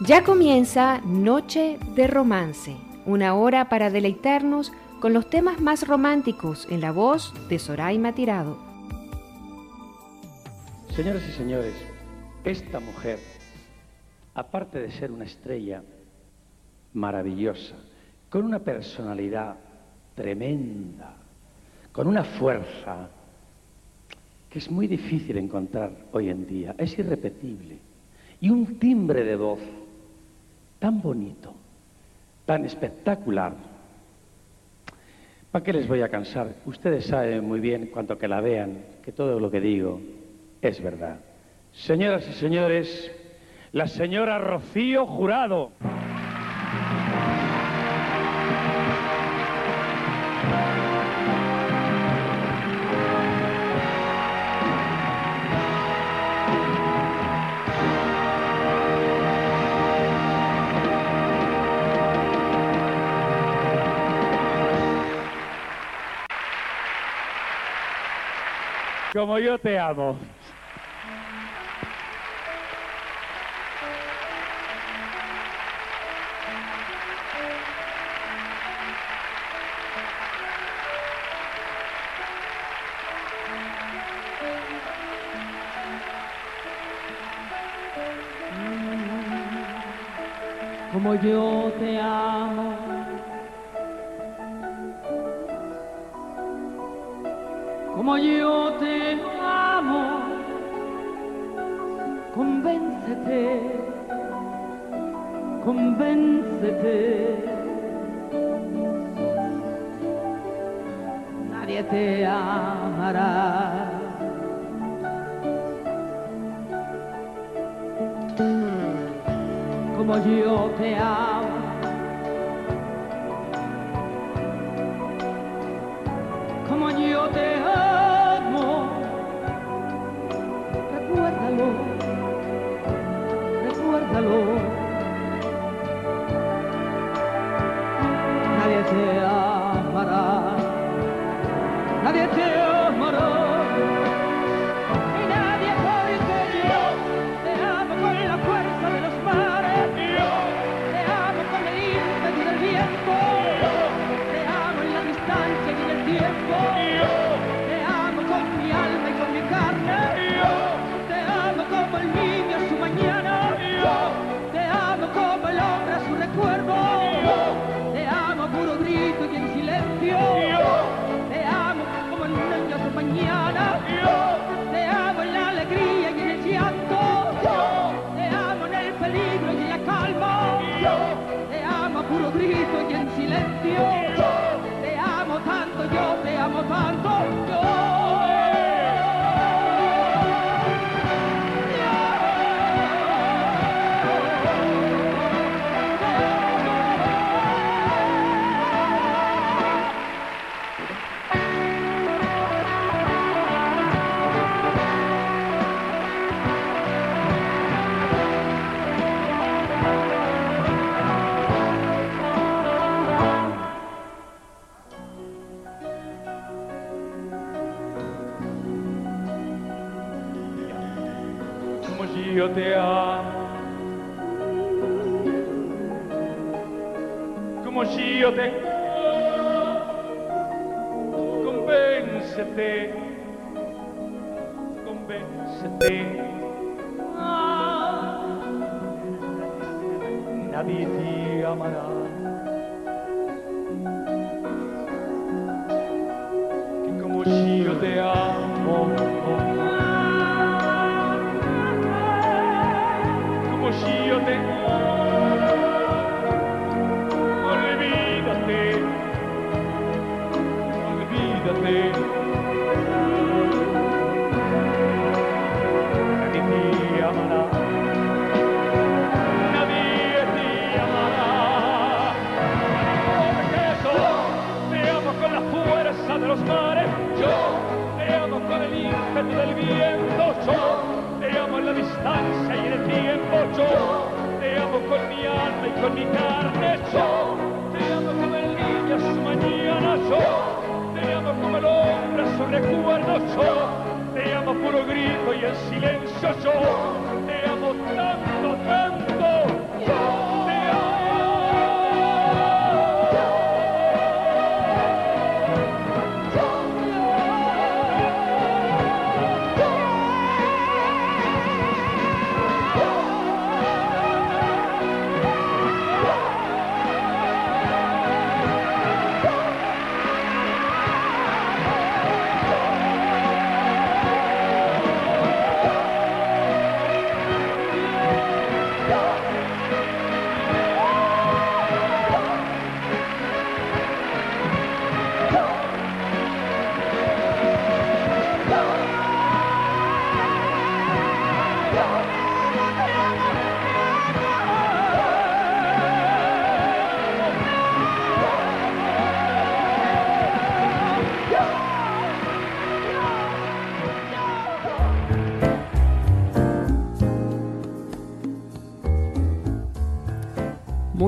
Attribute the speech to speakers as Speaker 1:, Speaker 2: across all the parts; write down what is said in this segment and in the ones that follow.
Speaker 1: Ya comienza Noche de Romance, una hora para deleitarnos con los temas más románticos en la voz de Soraima Tirado.
Speaker 2: Señoras y señores, esta mujer, aparte de ser una estrella maravillosa, con una personalidad tremenda, con una fuerza que es muy difícil encontrar hoy en día, es irrepetible, y un timbre de voz tan bonito, tan espectacular. ¿Para qué les voy a cansar? Ustedes saben muy bien, cuanto que la vean, que todo lo que digo es verdad. Señoras y señores, la señora Rocío Jurado. como yo te amo.
Speaker 3: Como yo te amo. Como yo convéncete, convéncete. Nadie te amará. Como yo te amo. amo tanto. Yo.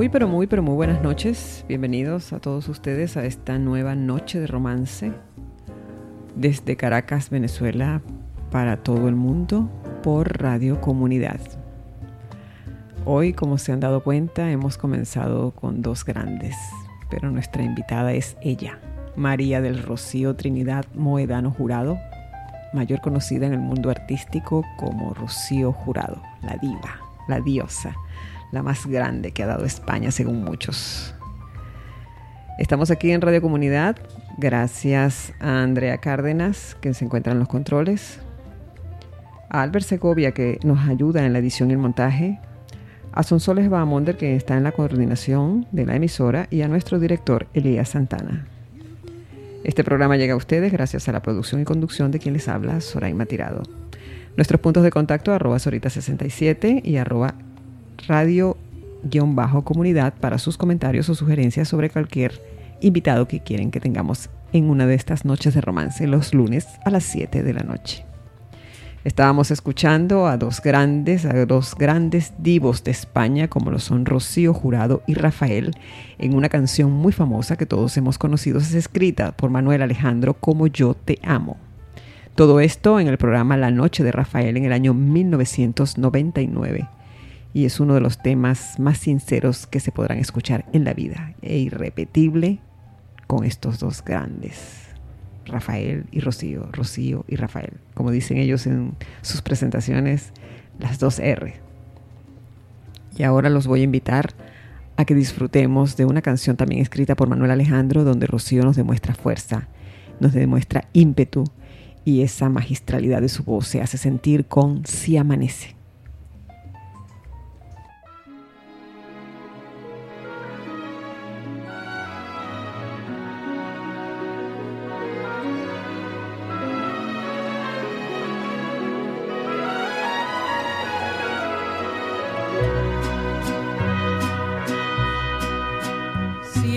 Speaker 4: Muy, pero muy, pero muy buenas noches. Bienvenidos a todos ustedes a esta nueva noche de romance desde Caracas, Venezuela, para todo el mundo por Radio Comunidad. Hoy, como se han dado cuenta, hemos comenzado con dos grandes, pero nuestra invitada es ella, María del Rocío Trinidad Moedano Jurado, mayor conocida en el mundo artístico como Rocío Jurado, la diva, la diosa la más grande que ha dado España según muchos. Estamos aquí en Radio Comunidad gracias a Andrea Cárdenas que se encuentra en los controles, a Albert Segovia que nos ayuda en la edición y el montaje, a Sonsoles Bahamonder que está en la coordinación de la emisora y a nuestro director Elías Santana. Este programa llega a ustedes gracias a la producción y conducción de quien les habla, Soraima Tirado. Nuestros puntos de contacto arroba Sorita67 y arroba radio-comunidad para sus comentarios o sugerencias sobre cualquier invitado que quieren que tengamos en una de estas noches de romance los lunes a las 7 de la noche. Estábamos escuchando a dos grandes, a dos grandes divos de España como lo son Rocío Jurado y Rafael en una canción muy famosa que todos hemos conocido, es escrita por Manuel Alejandro como Yo te amo. Todo esto en el programa La Noche de Rafael en el año 1999 y es uno de los temas más sinceros que se podrán escuchar en la vida e irrepetible con estos dos grandes, Rafael y Rocío, Rocío y Rafael, como dicen ellos en sus presentaciones, las dos R. Y ahora los voy a invitar a que disfrutemos de una canción también escrita por Manuel Alejandro, donde Rocío nos demuestra fuerza, nos demuestra ímpetu y esa magistralidad de su voz se hace sentir con Si amanece.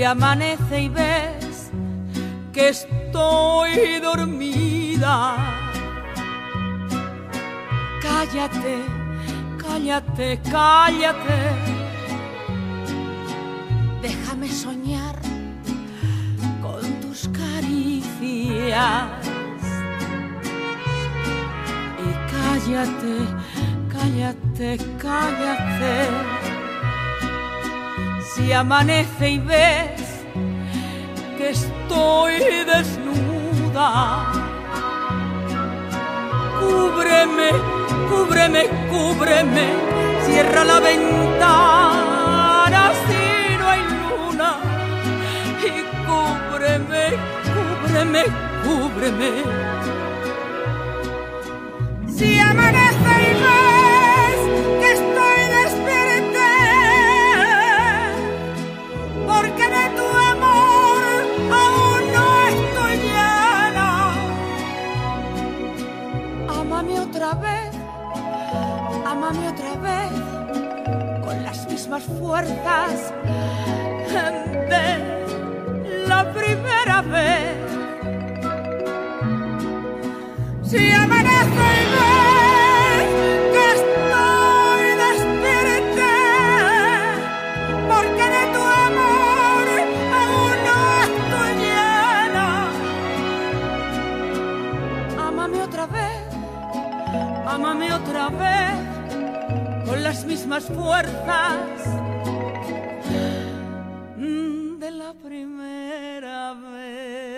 Speaker 5: Amanece y ves que estoy dormida. Cállate, cállate, cállate. Déjame soñar con tus caricias. Y cállate, cállate, cállate. Si amanece y ves estoy desnuda. Cúbreme, cúbreme, cúbreme, cierra la ventana si no hay luna. Y cúbreme, cúbreme, cúbreme. Si amanece y ves mismas fuerzas de la primera vez. Si amanece otra las mismas fuerzas mm, de la primera vez.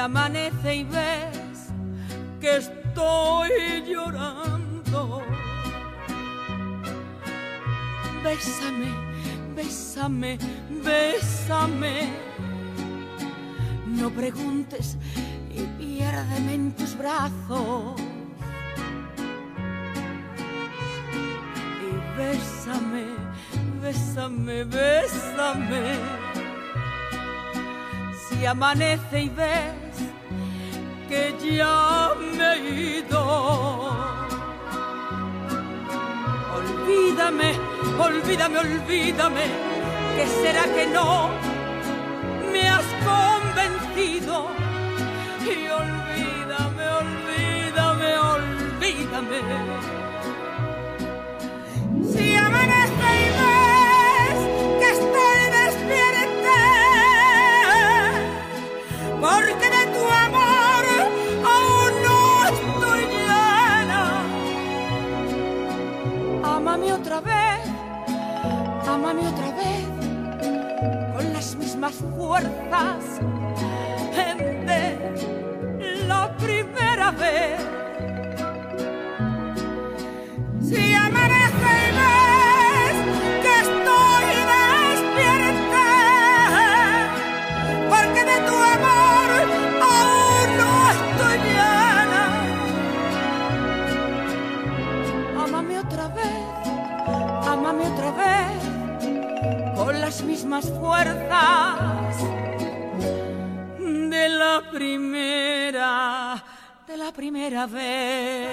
Speaker 5: amanece y que estoy llorando. Bésame, bésame, bésame. No preguntes y Piérdeme en tus brazos y bésame, bésame, bésame. Si amanece y ves que ya me he ido, olvídame, olvídame, olvídame, que será que no me has convencido y olvídame, olvídame, olvídame. Si amanece ámame otra vez, con las mismas fuerzas de la primera vez. Las mismas fuerzas de la primera, de la primera vez.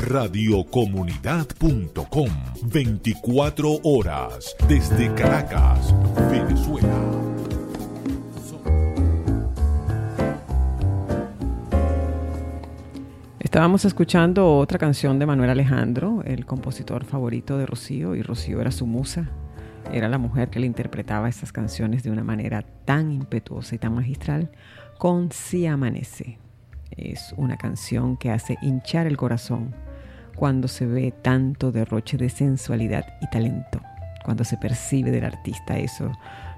Speaker 6: Radiocomunidad.com 24 horas desde Caracas,
Speaker 4: Estábamos escuchando otra canción de Manuel Alejandro, el compositor favorito de Rocío, y Rocío era su musa. Era la mujer que le interpretaba estas canciones de una manera tan impetuosa y tan magistral con Si Amanece. Es una canción que hace hinchar el corazón cuando se ve tanto derroche de sensualidad y talento, cuando se percibe del artista eso.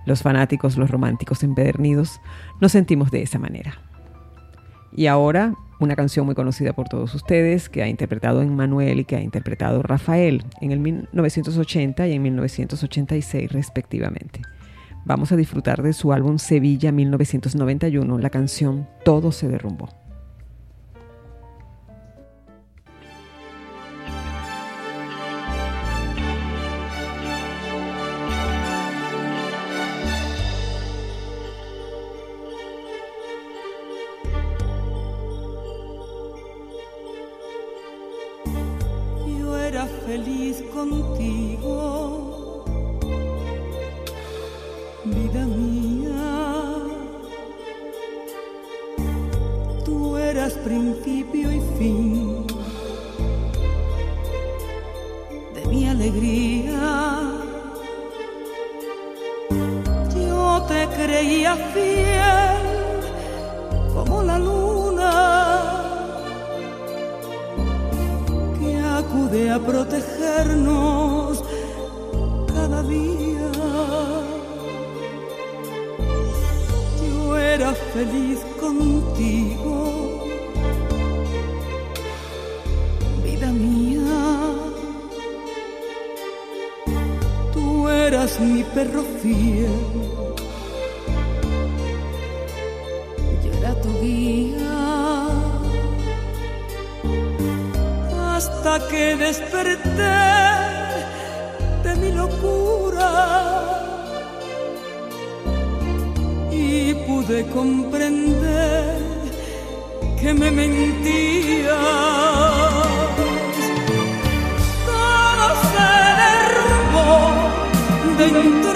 Speaker 4: Los fanáticos, los románticos empedernidos, nos sentimos de esa manera. Y ahora una canción muy conocida por todos ustedes que ha interpretado Manuel y que ha interpretado Rafael en el 1980 y en 1986 respectivamente. Vamos a disfrutar de su álbum Sevilla 1991, la canción Todo se derrumbó.
Speaker 5: Contigo, vida mía. Tú eras principio y fin de mi alegría. Yo te creía fiel acude a protegernos cada día. Yo era feliz contigo, vida mía. Tú eras mi perro fiel. Hasta que desperté de mi locura y pude comprender que me mentías. Todo se derrumbó dentro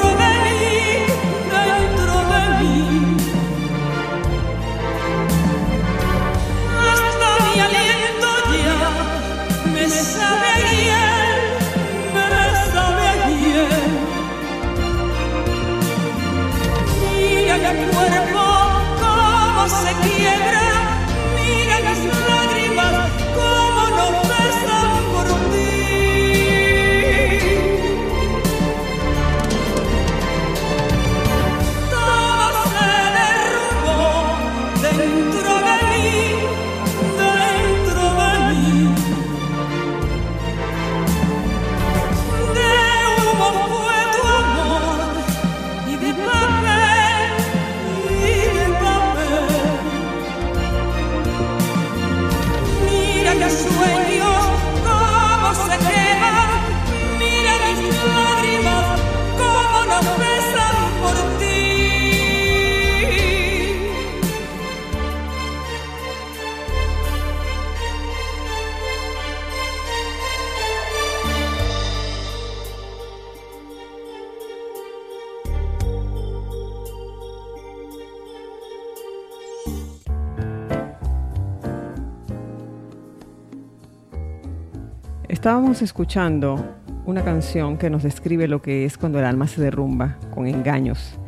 Speaker 4: estábamos escuchando una canción que nos describe lo que es cuando el alma se derrumba con engaños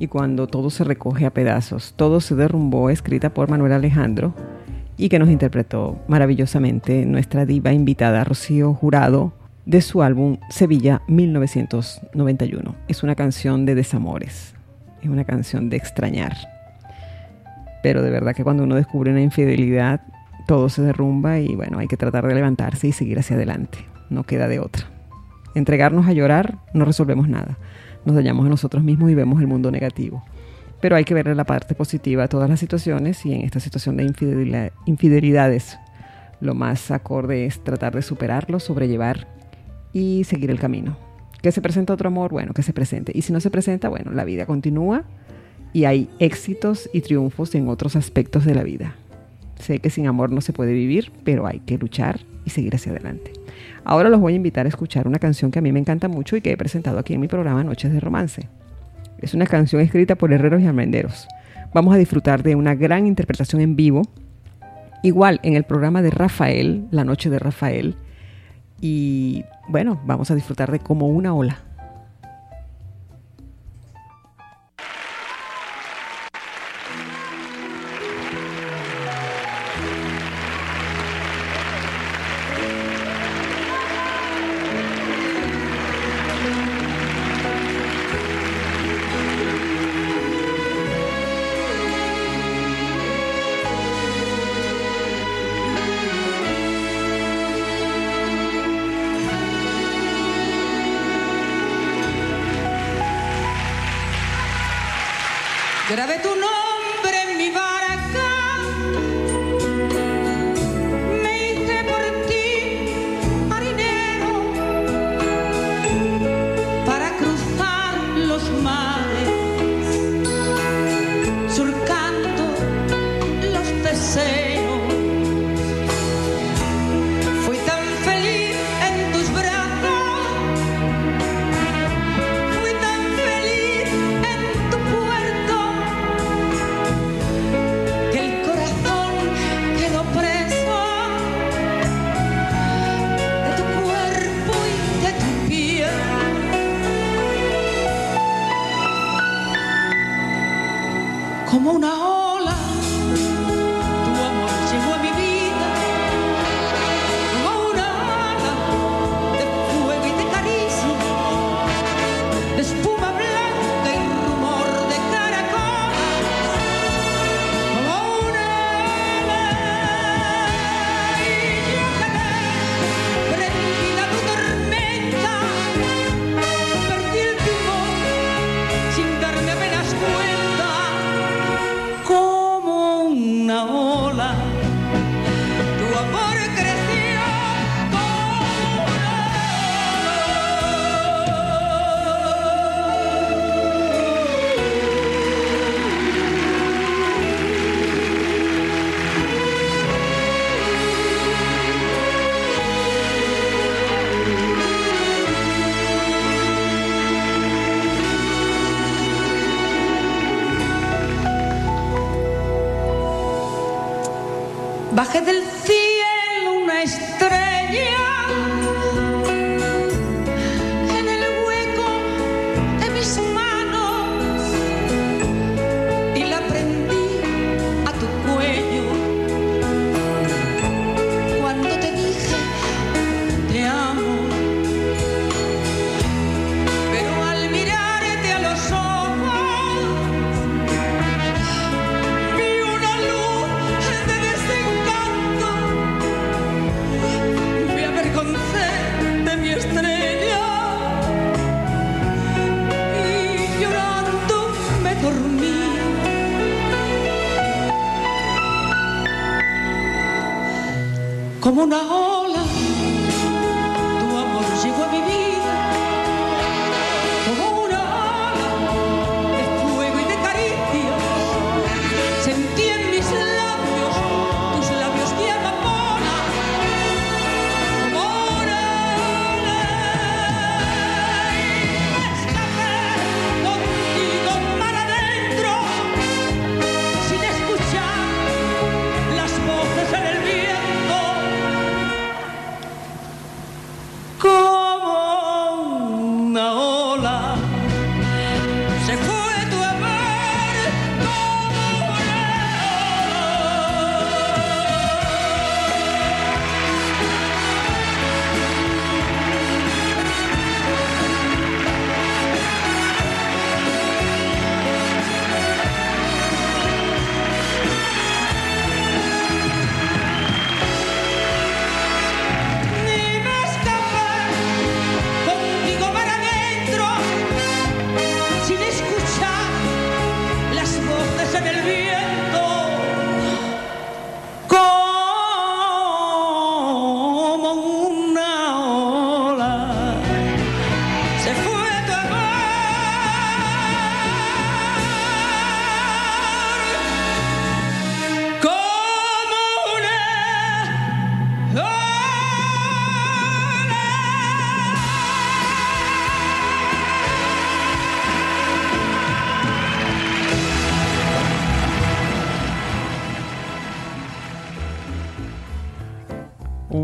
Speaker 4: y cuando todo se recoge a pedazos. Todo se derrumbó, escrita por Manuel Alejandro y que nos interpretó maravillosamente nuestra diva invitada Rocío Jurado de su álbum Sevilla 1991. Es una canción de desamores, es una canción de extrañar. Pero de verdad que cuando uno descubre una infidelidad, todo se derrumba y bueno, hay que tratar de levantarse y seguir hacia adelante. No queda de otra. Entregarnos a llorar no resolvemos nada. Nos dañamos a nosotros mismos y vemos el mundo negativo. Pero hay que verle la parte positiva a todas las situaciones y en esta situación de infidelidades lo más acorde es tratar de superarlo, sobrellevar y seguir el camino. Que se presenta otro amor, bueno, que se presente. Y si no se presenta, bueno, la vida continúa y hay éxitos y triunfos en otros aspectos de la vida. Sé que sin amor no se puede vivir, pero hay que luchar y seguir hacia adelante. Ahora los voy a invitar a escuchar una canción que a mí me encanta mucho y que he presentado aquí en mi programa Noches de Romance. Es una canción escrita por herreros y almenderos. Vamos a disfrutar de una gran interpretación en vivo, igual en el programa de Rafael, La Noche de Rafael. Y bueno, vamos a disfrutar de como una ola.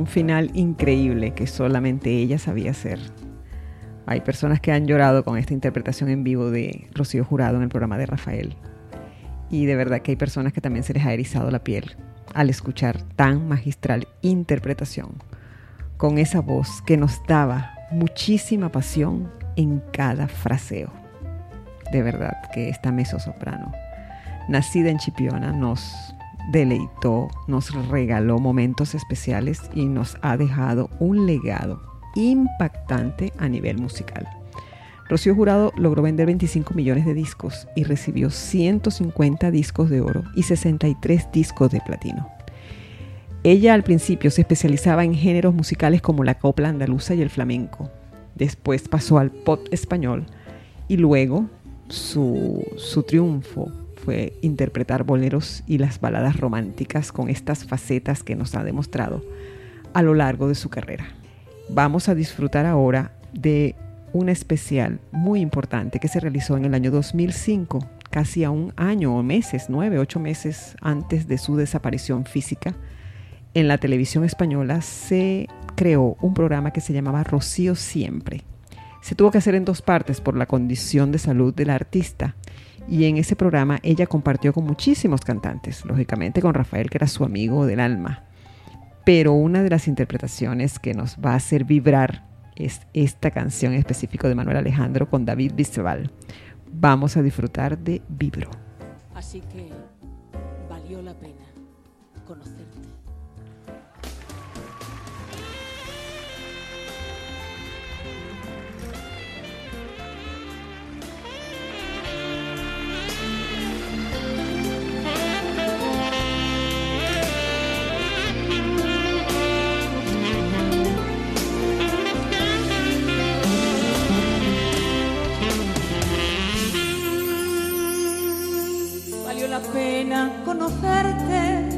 Speaker 4: Final increíble que solamente ella sabía hacer. Hay personas que han llorado con esta interpretación en vivo de Rocío Jurado en el programa de Rafael. Y de verdad que hay personas que también se les ha erizado la piel al escuchar tan magistral interpretación, con esa voz que nos daba muchísima pasión en cada fraseo. De verdad que esta soprano, nacida en Chipiona, nos deleitó, nos regaló momentos especiales y nos ha dejado un legado impactante a nivel musical. Rocío Jurado logró vender 25 millones de discos y recibió 150 discos de oro y 63 discos de platino. Ella al principio se especializaba en géneros musicales como la copla andaluza y el flamenco. Después pasó al pop español y luego su, su triunfo interpretar boleros y las baladas románticas con estas facetas que nos ha demostrado a lo largo de su carrera. Vamos a disfrutar ahora de un especial muy importante que se realizó en el año 2005, casi a un año o meses, nueve, ocho meses antes de su desaparición física. En la televisión española se creó un programa que se llamaba Rocío Siempre. Se tuvo que hacer en dos partes por la condición de salud de la artista y en ese programa ella compartió con muchísimos cantantes, lógicamente con Rafael que era su amigo del alma. Pero una de las interpretaciones que nos va a hacer vibrar es esta canción específica de Manuel Alejandro con David Bisbal. Vamos a disfrutar de Vibro.
Speaker 5: Así que conocerte,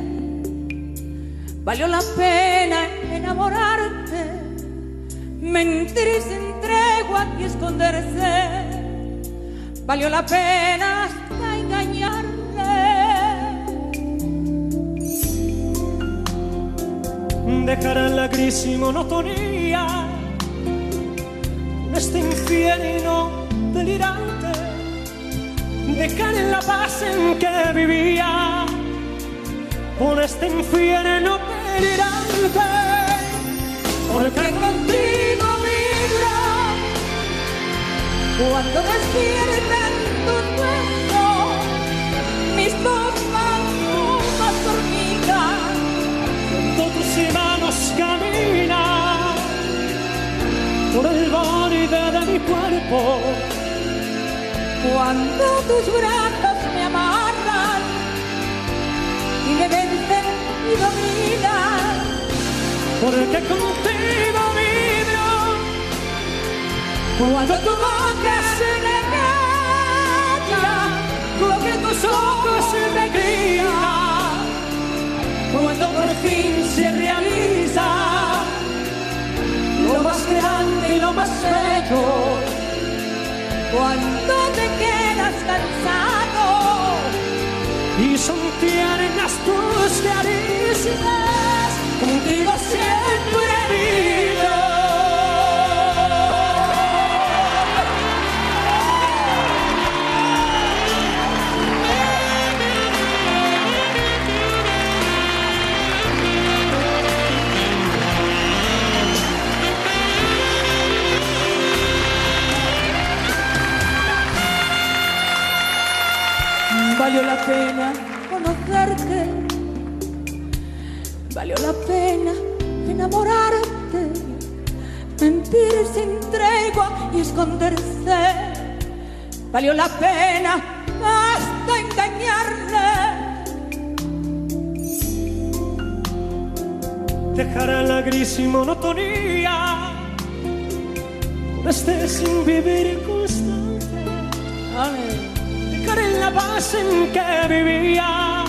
Speaker 5: valió la pena enamorarte, mentir sin tregua y esconderse, valió la pena hasta engañarle.
Speaker 7: Dejar la gris y monotonía. Este infierno delirante dejar en la paz en que vivía. Por este infierno delirante porque contigo vibra. Cuando despierten tus besos mis dos manos dormidas cuando tus manos caminan por el borde de mi cuerpo
Speaker 5: cuando tus brazos me amarran y me vencen y dominan.
Speaker 7: Porque contigo vibro
Speaker 5: cuando tu boca se me calla, que tus ojos se me guían, cuando por fin se realiza lo más grande y lo más bello cuando te quedas cansado
Speaker 7: y son tiernas tus caricias, contigo siempre vivo.
Speaker 5: Sin tregua y esconderse, valió la pena hasta engañarle.
Speaker 7: Dejar a la gris y monotonía, este sin vivir constante. En la paz en que vivía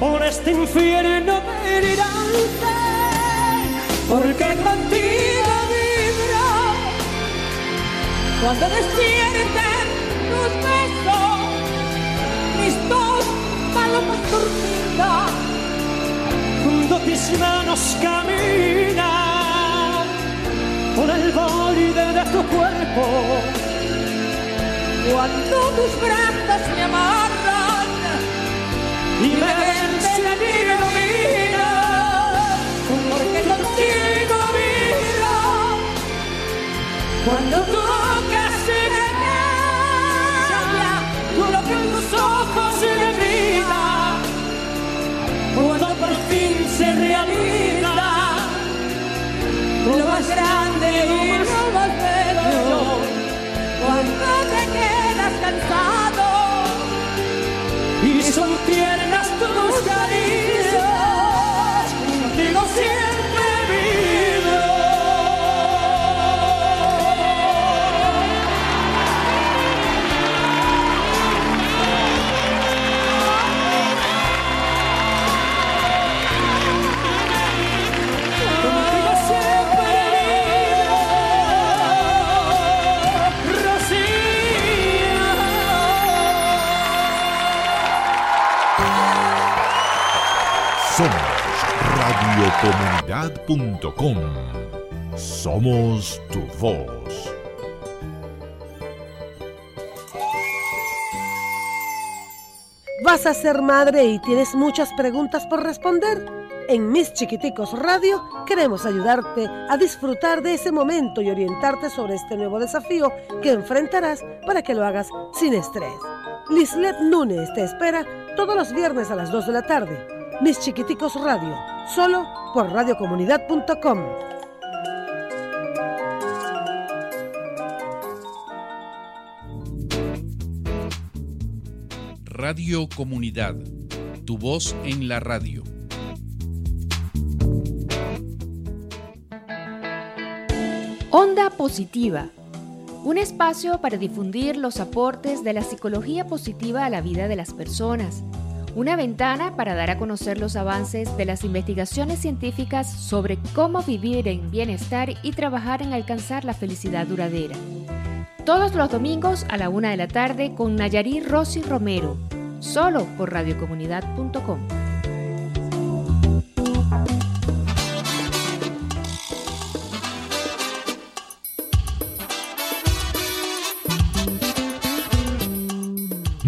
Speaker 7: por este infierno delirante
Speaker 5: porque contigo cuando despierten tus besos mis dos palomas dormidas
Speaker 7: cuando mis manos caminan por el borde de tu cuerpo.
Speaker 5: Cuando tus brazos me amarran
Speaker 7: y me vencen y me dominan,
Speaker 5: porque contigo vida,
Speaker 7: cuando tocas lo
Speaker 5: más grande y lo más bello, cuando te quedas cansado.
Speaker 7: Y son tiernas tus caricias,
Speaker 6: Somos tu voz.
Speaker 8: ¿Vas a ser madre y tienes muchas preguntas por responder? En Mis Chiquiticos Radio queremos ayudarte a disfrutar de ese momento y orientarte sobre este nuevo desafío que enfrentarás para que lo hagas sin estrés. Lislet Núñez te espera todos los viernes a las 2 de la tarde. Mis Chiquiticos Radio, solo por radiocomunidad.com.
Speaker 9: Radio Comunidad, tu voz en la radio.
Speaker 1: Onda Positiva, un espacio para difundir los aportes de la psicología positiva a la vida de las personas, una ventana para dar a conocer los avances de las investigaciones científicas sobre cómo vivir en bienestar y trabajar en alcanzar la felicidad duradera. Todos los domingos a la una de la tarde con Nayarí Rossi Romero, solo por radiocomunidad.com.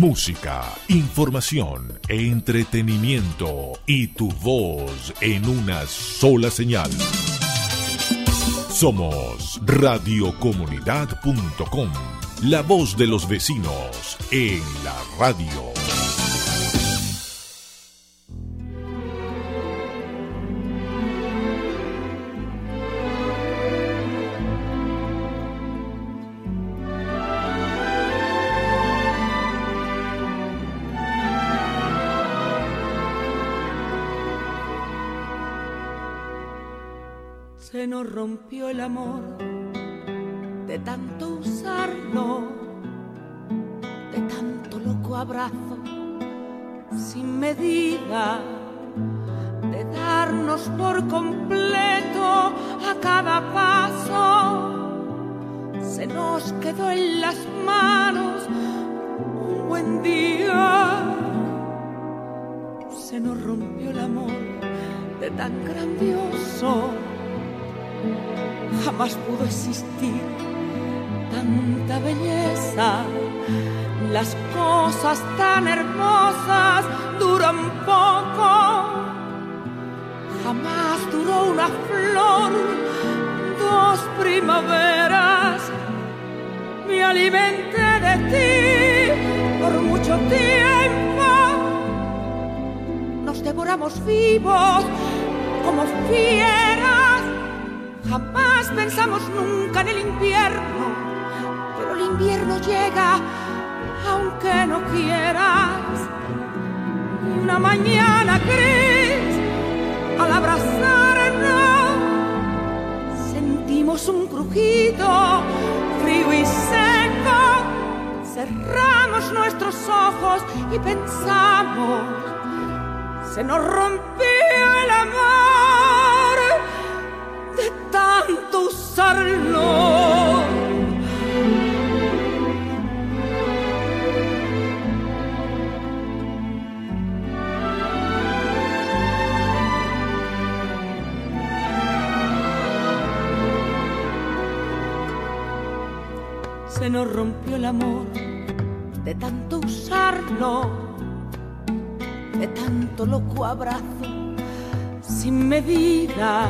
Speaker 6: Música, información, entretenimiento y tu voz en una sola señal. Somos radiocomunidad.com, la voz de los vecinos en la radio.
Speaker 5: Fieras. Jamás pensamos nunca en el invierno, pero el invierno llega aunque no quieras. Y una mañana gris, al abrazarnos, sentimos un crujido frío y seco. Cerramos nuestros ojos y pensamos, se nos rompió el amor tanto usarlo. Se nos rompió el amor de tanto usarlo, de tanto loco abrazo sin medida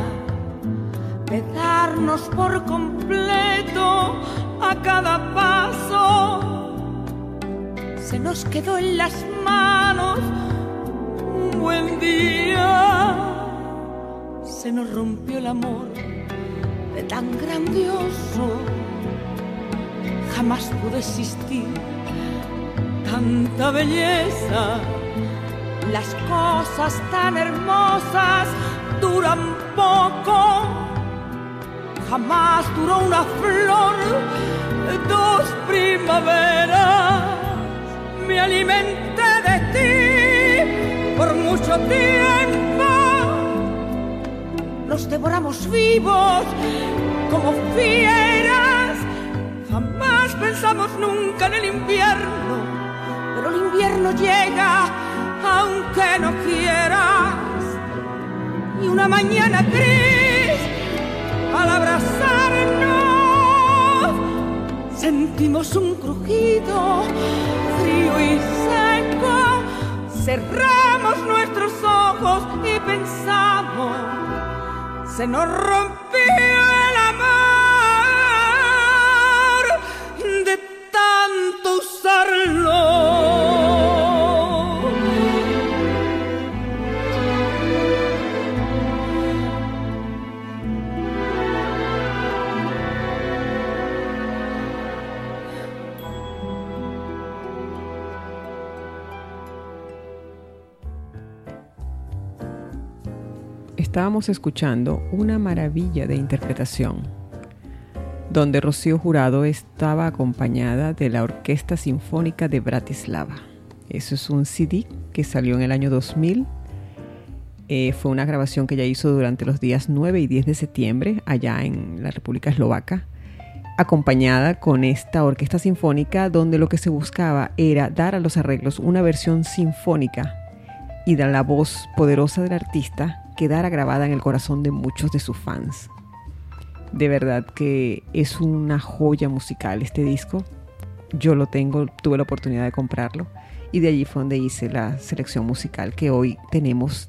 Speaker 5: de darnos por completo a cada paso. Se nos quedó en las manos un buen día, se nos rompió el amor de tan grandioso, jamás pudo existir tanta belleza. Las cosas tan hermosas duran poco. Jamás duró una flor, dos primaveras. Me alimenté de ti por mucho tiempo. Nos devoramos vivos como fieras. Jamás pensamos nunca en el invierno, pero el invierno llega aunque no quieras. Y una mañana gris, al abrazarnos, sentimos un crujido frío y seco. Cerramos nuestros ojos y pensamos, se nos rompió el amor de tanto usarlo.
Speaker 4: Estábamos escuchando una maravilla de interpretación, donde Rocío Jurado estaba acompañada de la Orquesta Sinfónica de Bratislava. Eso es un CD que salió en el año 2000. Eh, fue una grabación que ella hizo durante los días 9 y 10 de septiembre allá en la República Eslovaca, acompañada con esta orquesta sinfónica donde lo que se buscaba era dar a los arreglos una versión sinfónica y de la voz poderosa del artista quedara grabada en el corazón de muchos de sus fans. De verdad que es una joya musical este disco. Yo lo tengo, tuve la oportunidad de comprarlo y de allí fue donde hice la selección musical que hoy tenemos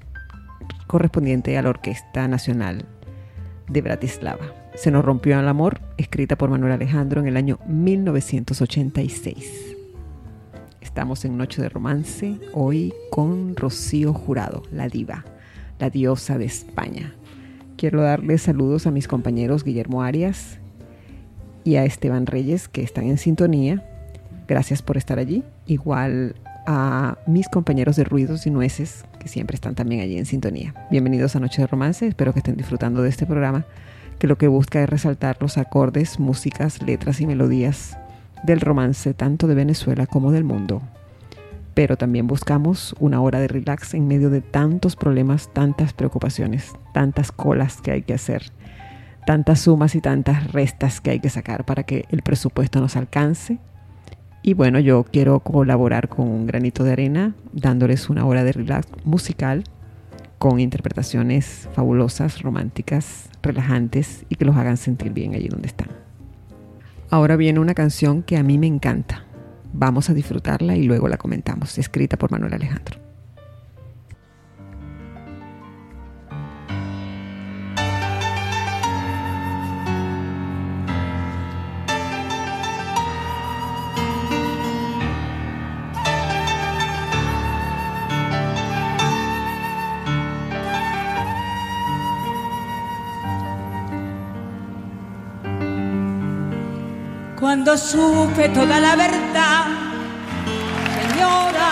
Speaker 4: correspondiente a la Orquesta Nacional de Bratislava. Se nos rompió el amor, escrita por Manuel Alejandro en el año 1986. Estamos en Noche de Romance, hoy con Rocío Jurado, la diva, la diosa de España. Quiero darle saludos a mis compañeros Guillermo Arias y a Esteban Reyes que están en sintonía. Gracias por estar allí. Igual a mis compañeros de Ruidos y Nueces que siempre están también allí en sintonía. Bienvenidos a Noche de Romance. Espero que estén disfrutando de este programa que lo que busca es resaltar los acordes, músicas, letras y melodías del romance tanto de Venezuela como del mundo. Pero también buscamos una hora de relax en medio de tantos problemas, tantas preocupaciones, tantas colas que hay que hacer, tantas sumas y tantas restas que hay que sacar para que el presupuesto nos alcance. Y bueno, yo quiero colaborar con un granito de arena, dándoles una hora de relax musical con interpretaciones fabulosas, románticas, relajantes y que los hagan sentir bien allí donde están. Ahora viene una canción que a mí me encanta. Vamos a disfrutarla y luego la comentamos, escrita por Manuel Alejandro.
Speaker 5: Cuando supe toda la verdad, señora,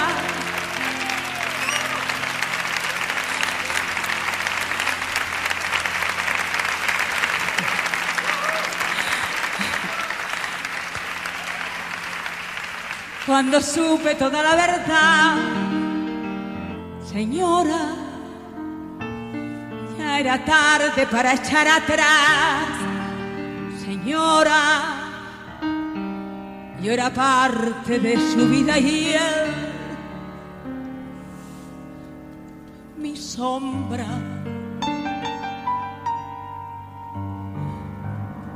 Speaker 5: cuando supe toda la verdad, señora, ya era tarde para echar atrás, señora yo era parte de su vida y él, mi sombra.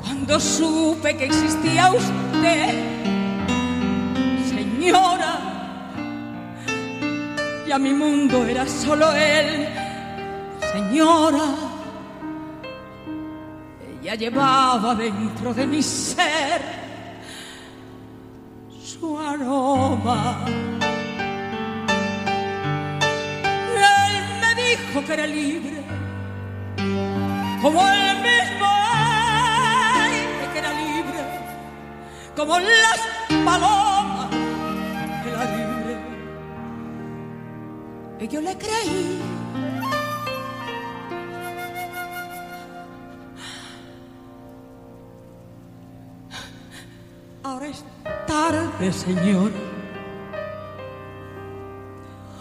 Speaker 5: Cuando supe que existía usted, señora, ya mi mundo era solo él, señora. Ella llevaba dentro de mi ser su aroma. Él me dijo que era libre, como el mismo aire que era libre, como las palomas era libre. Y yo le creí. Ahora es Señor.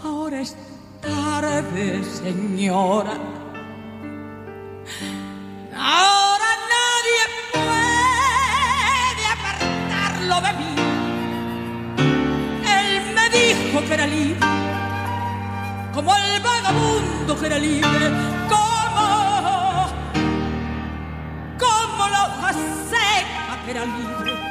Speaker 5: Ahora es tarde, señora. Ahora nadie puede apartarlo de mí. Él me dijo que era libre, como el vagabundo que era libre, como, como la hoja que era libre.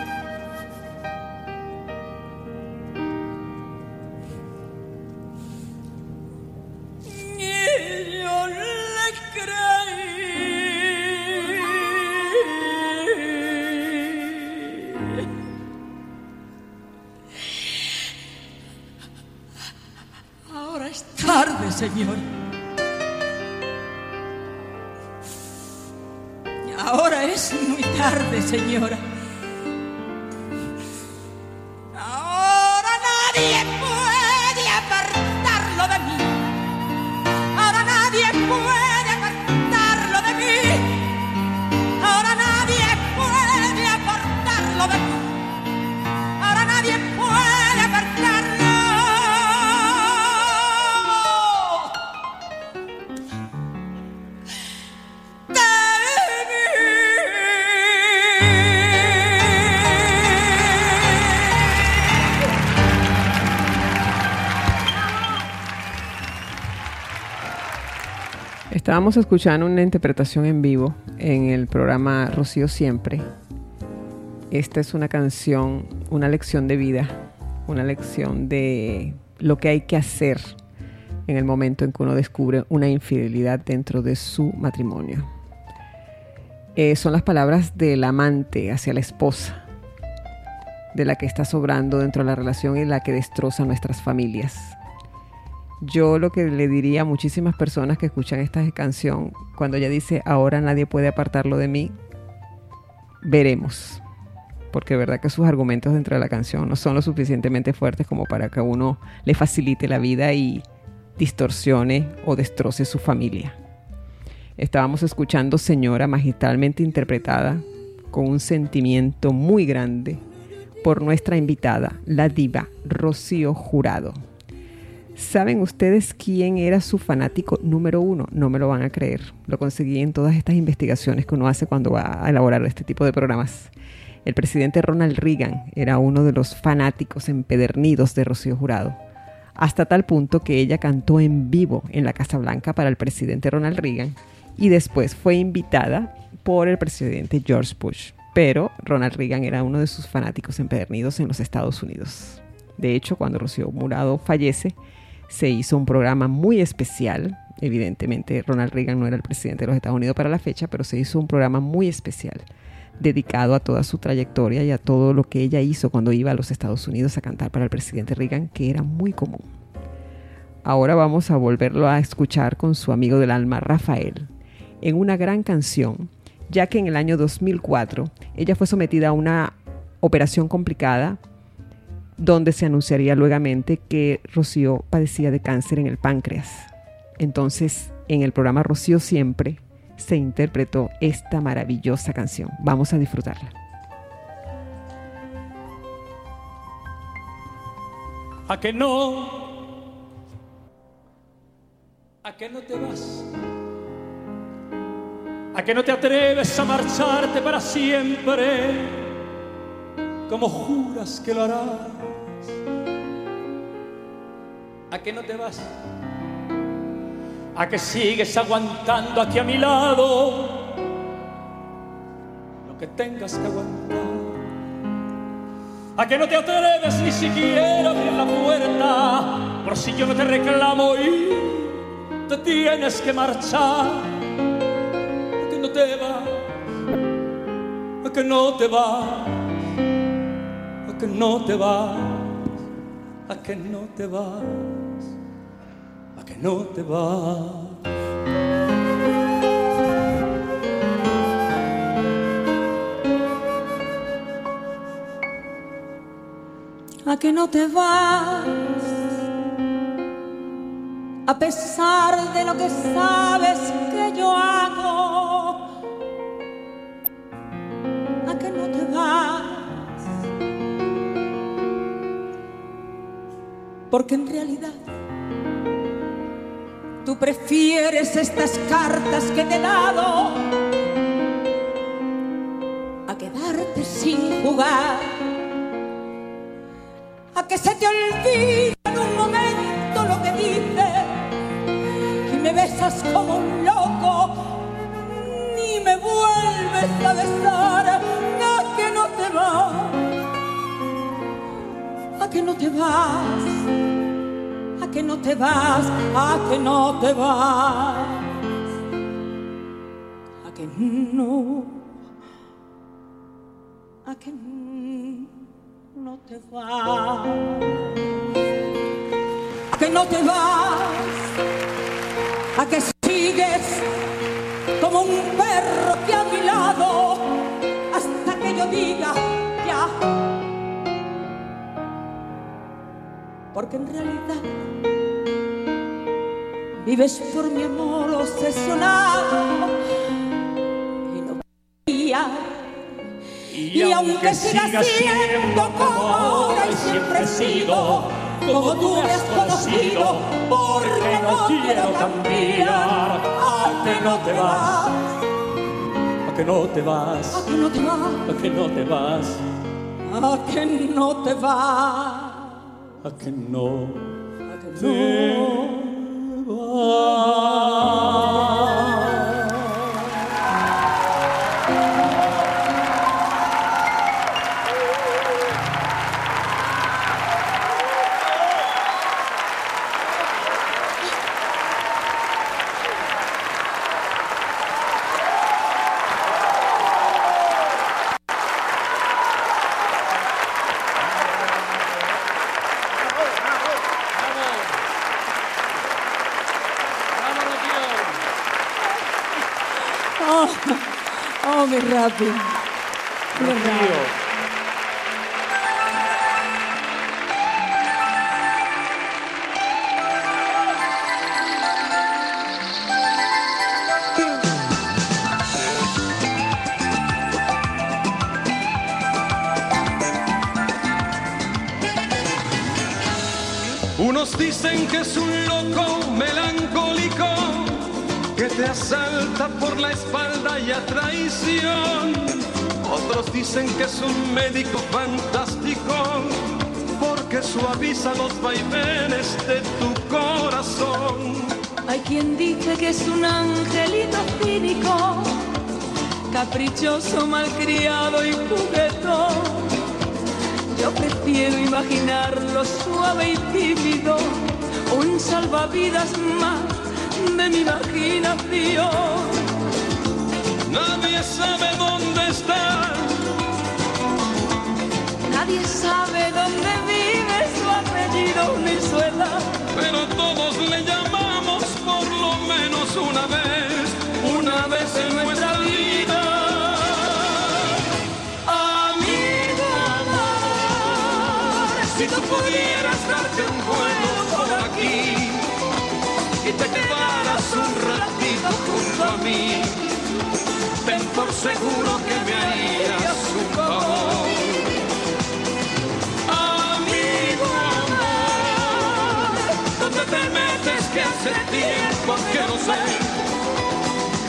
Speaker 5: Ahora es muy tarde, señora.
Speaker 4: Estábamos escuchando una interpretación en vivo en el programa Rocío Siempre. Esta es una canción, una lección de vida, una lección de lo que hay que hacer en el momento en que uno descubre una infidelidad dentro de su matrimonio. Eh, son las palabras del amante hacia la esposa, de la que está sobrando dentro de la relación y la que destroza nuestras familias. Yo lo que le diría a muchísimas personas que escuchan esta canción, cuando ella dice, ahora nadie puede apartarlo de mí, veremos. Porque es verdad que sus argumentos dentro de la canción no son lo suficientemente fuertes como para que a uno le facilite la vida y distorsione o destroce su familia. Estábamos escuchando Señora magistralmente interpretada con un sentimiento muy grande por nuestra invitada, la diva Rocío Jurado. ¿Saben ustedes quién era su fanático número uno? No me lo van a creer. Lo conseguí en todas estas investigaciones que uno hace cuando va a elaborar este tipo de programas. El presidente Ronald Reagan era uno de los fanáticos empedernidos de Rocío Jurado, hasta tal punto que ella cantó en vivo en la Casa Blanca para el presidente Ronald Reagan y después fue invitada por el presidente George Bush. Pero Ronald Reagan era uno de sus fanáticos empedernidos en los Estados Unidos. De hecho, cuando Rocío Jurado fallece, se hizo un programa muy especial. Evidentemente, Ronald Reagan no era el presidente de los Estados Unidos para la fecha, pero se hizo un programa muy especial dedicado a toda su trayectoria y a todo lo que ella hizo cuando iba a los Estados Unidos a cantar para el presidente Reagan, que era muy común. Ahora vamos a volverlo a escuchar con su amigo del alma, Rafael, en una gran canción, ya que en el año 2004 ella fue sometida a una operación complicada donde se anunciaría luegamente que Rocío padecía de cáncer en el páncreas. Entonces, en el programa Rocío Siempre se interpretó esta maravillosa canción. Vamos a disfrutarla.
Speaker 2: ¿A que no? ¿A que no te vas? ¿A que no te atreves a marcharte para siempre? Como juras que lo harás. ¿A que no te vas? ¿A que sigues aguantando aquí a mi lado? Lo que tengas que aguantar. A que no te atreves ni siquiera a abrir la puerta, por si yo no te reclamo y te tienes que marchar. A que no te vas, a que no te vas, a que no te vas, a que no te vas, a que no te vas.
Speaker 5: a que no te vas, a pesar de lo que sabes que yo hago, porque en realidad tú prefieres estas cartas que te he dado a quedarte sin jugar a que se te olvide en un momento lo que dices y me besas como un loco ni me vuelves a besar a que no te vas que no te vas a que no te vas a que no te vas. A que no a que no te vas, a que no te vas, a que Porque en realidad vives por mi amor obsesionado. Y no quería y, aunque siga siendo como ahora y siempre he sido, como tú me has conocido, porque no quiero cambiar, a que no te vas,
Speaker 2: a que no te vas,
Speaker 5: a que no te vas,
Speaker 2: a que no te vas,
Speaker 5: a que no te vas,
Speaker 2: a que no
Speaker 5: a que no Oh, mi
Speaker 10: te asalta por la espalda y a traición. Otros dicen que es un médico fantástico porque suaviza los vaivenes de tu corazón.
Speaker 11: Hay quien dice que es un angelito cínico, caprichoso, malcriado y juguetón. Yo prefiero imaginarlo suave y tímido, un salvavidas más de mi imaginación.
Speaker 10: Nadie sabe dónde está,
Speaker 11: Nadie sabe dónde vive su apellido ni su
Speaker 10: pero todos le llamamos por lo menos una vez, una vez en nuestra vida.
Speaker 11: Amigo amor,
Speaker 10: Si tú pudieras por seguro que me harías un favor. Amigo amor, ¿dónde te metes que hace tiempo que no sé?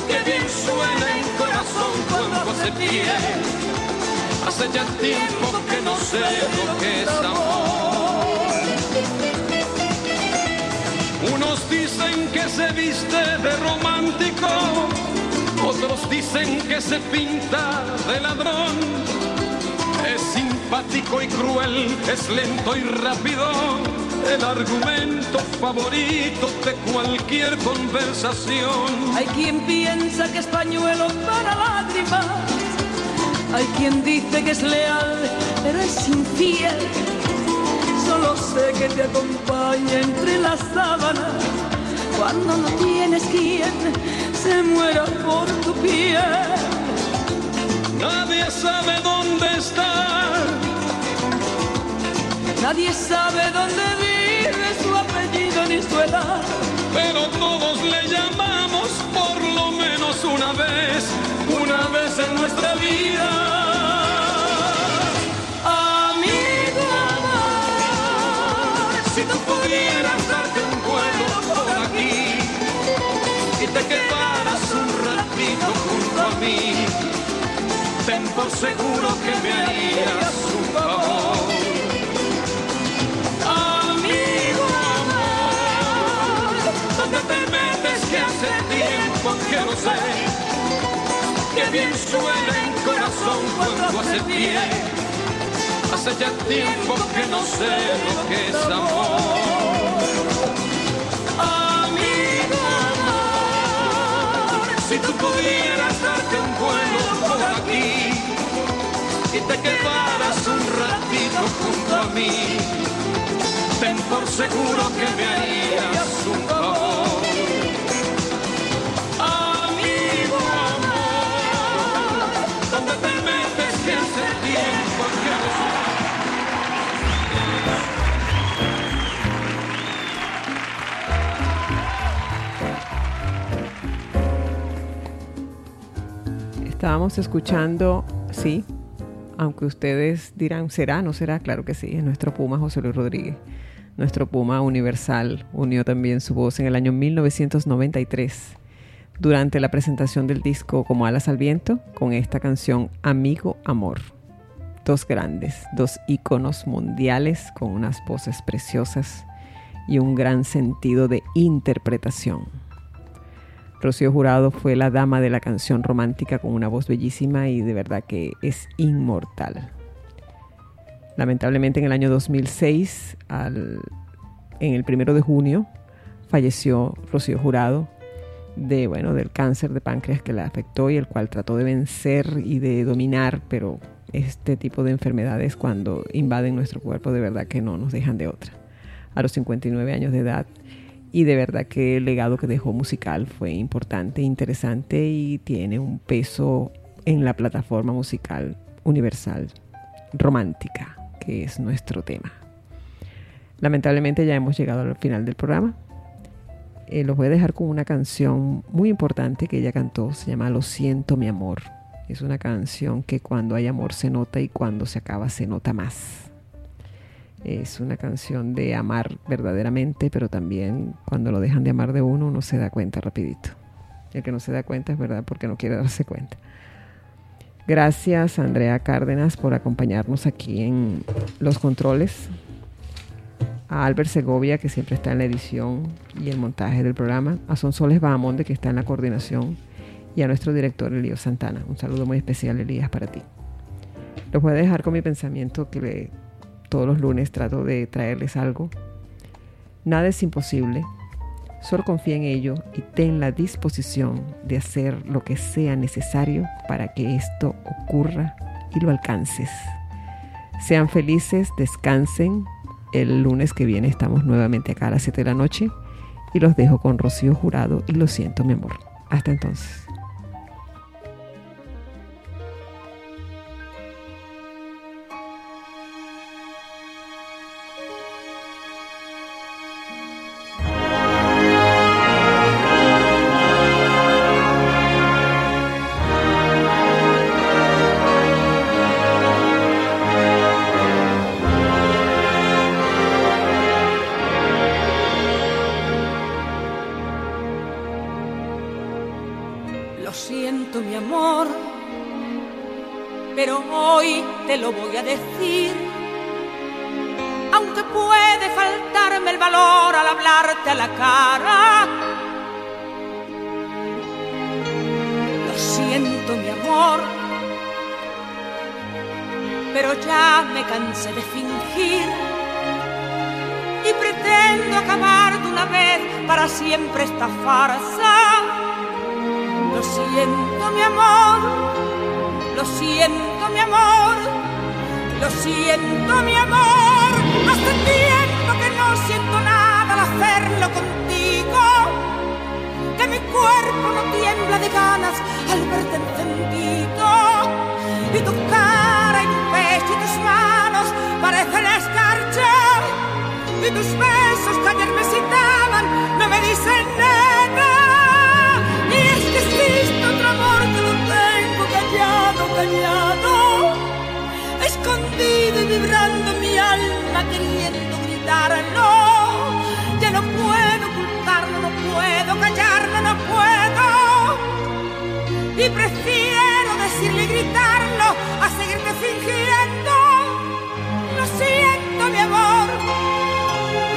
Speaker 10: Que bien suena en corazón cuando hace pie. Hace ya tiempo que no sé lo que es amor. Unos dicen que se viste de romántico, otros dicen que se pinta de ladrón. Es simpático y cruel, es lento y rápido. El argumento favorito de cualquier conversación.
Speaker 11: Hay quien piensa que es pañuelo para lágrimas. Hay quien dice que es leal, pero es infiel. Solo sé que te acompaña entre las sábanas cuando no tienes quien se muera por tu piel.
Speaker 10: Nadie sabe dónde está.
Speaker 11: Nadie sabe dónde vive su apellido ni su edad.
Speaker 10: Pero todos le llamamos por lo menos una vez, una vez en nuestra vida.
Speaker 11: Amigo amor,
Speaker 10: por seguro que me harías un favor. Amigo amor, ¿dónde te metes que hace tiempo que no sé? Que bien suena en corazón cuando hace pie. Hace ya tiempo que no sé lo que es amor. Amigo amor, si tú pudieras darte un vuelo por aquí y te quedaras un ratito junto a mí, ten por seguro que me harías un favor. Amigo amor, ¿dónde te metes que hace tiempo que?
Speaker 4: Estábamos escuchando, sí, aunque ustedes dirán, ¿será? ¿No será? Claro que sí, es nuestro Puma José Luis Rodríguez. Nuestro Puma Universal unió también su voz en el año 1993 durante la presentación del disco Como alas al viento con esta canción Amigo Amor. Dos grandes, dos íconos mundiales con unas voces preciosas y un gran sentido de interpretación. Rocío Jurado fue la dama de la canción romántica con una voz bellísima y de verdad que es inmortal. Lamentablemente en el año 2006, al, en el primero de junio, falleció Rocío Jurado de, bueno, del cáncer de páncreas que la afectó y el cual trató de vencer y de dominar, pero este tipo de enfermedades cuando invaden nuestro cuerpo de verdad que no nos dejan de otra. A los 59 años de edad y de verdad que el legado que dejó musical fue importante, interesante y tiene un peso en la plataforma musical universal romántica, que es nuestro tema. Lamentablemente ya hemos llegado al final del programa. Eh, los voy a dejar con una canción muy importante que ella cantó, se llama Lo siento mi amor. Es una canción que cuando hay amor se nota y cuando se acaba se nota más. Es una canción de amar verdaderamente, pero también cuando lo dejan de amar de uno, uno se da cuenta rapidito. El que no se da cuenta es verdad porque no quiere darse cuenta. Gracias Andrea Cárdenas por acompañarnos aquí en los controles. A Albert Segovia, que siempre está en la edición y el montaje del programa. A Sonsoles Bahamonde, que está en la coordinación. Y a nuestro director Elías Santana. Un saludo muy especial, Elías, para ti. Los voy a dejar con mi pensamiento que le todos los lunes trato de traerles algo. Nada es imposible, solo confía en ello y ten la disposición de hacer lo que sea necesario para que esto ocurra y lo alcances. Sean felices, descansen. El lunes que viene estamos nuevamente acá a las 7 de la noche y los dejo con Rocío Jurado y lo siento mi amor. Hasta entonces.
Speaker 5: Parecen escarcha. Y tus besos que ayer me citaban no me dicen nada. Y es que existe otro amor que lo tengo callado, callado. Escondido y vibrando mi alma queriendo gritarlo. Ya no puedo ocultarlo, no puedo callarlo, no puedo. Y prefiero decirle y gritarlo a seguirte fingiendo.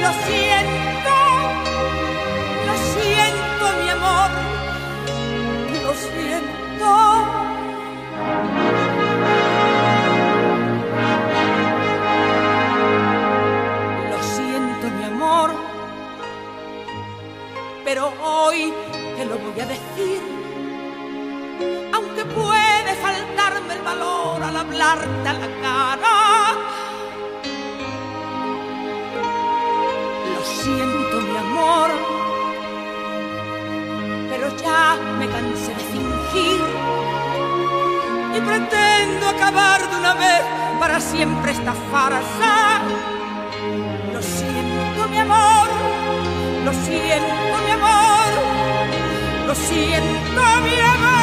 Speaker 5: Lo siento. Lo siento, mi amor. Lo siento. Lo siento, mi amor. Pero hoy te lo voy a decir. Aunque puede faltarme el valor al hablarte a la cara. Siento, mi amor. Pero ya me cansé de fingir. Y pretendo acabar de una vez para siempre esta farsa. Lo siento, mi amor. Lo siento, mi amor. Lo siento, mi amor.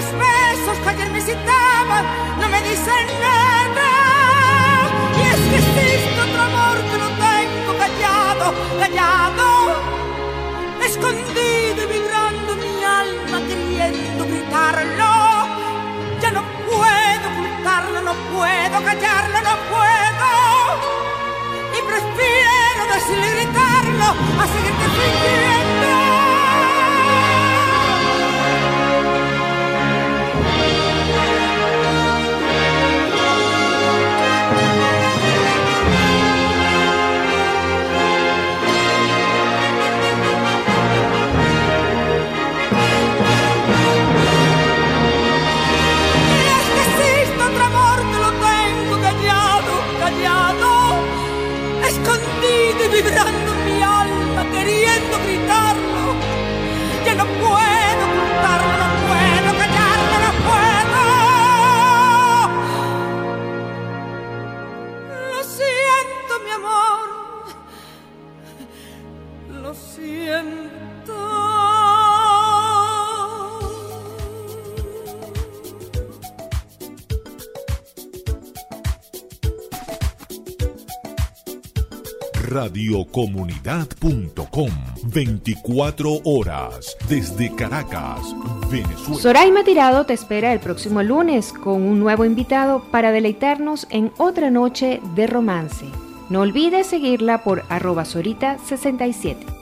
Speaker 5: Tus besos que ayer me citaban no me dicen nada. Y es que existe otro amor que no tengo callado, callado, escondido y vibrando mi alma queriendo gritarlo. Ya no puedo ocultarlo, no puedo callarlo, no puedo. Y prefiero decirle y gritarlo a seguirte fingiendo.
Speaker 6: Radiocomunidad.com 24 horas desde Caracas, Venezuela.
Speaker 1: Soraima Tirado te espera el próximo lunes con un nuevo invitado para deleitarnos en otra noche de romance. No olvides seguirla por arroba sorita67.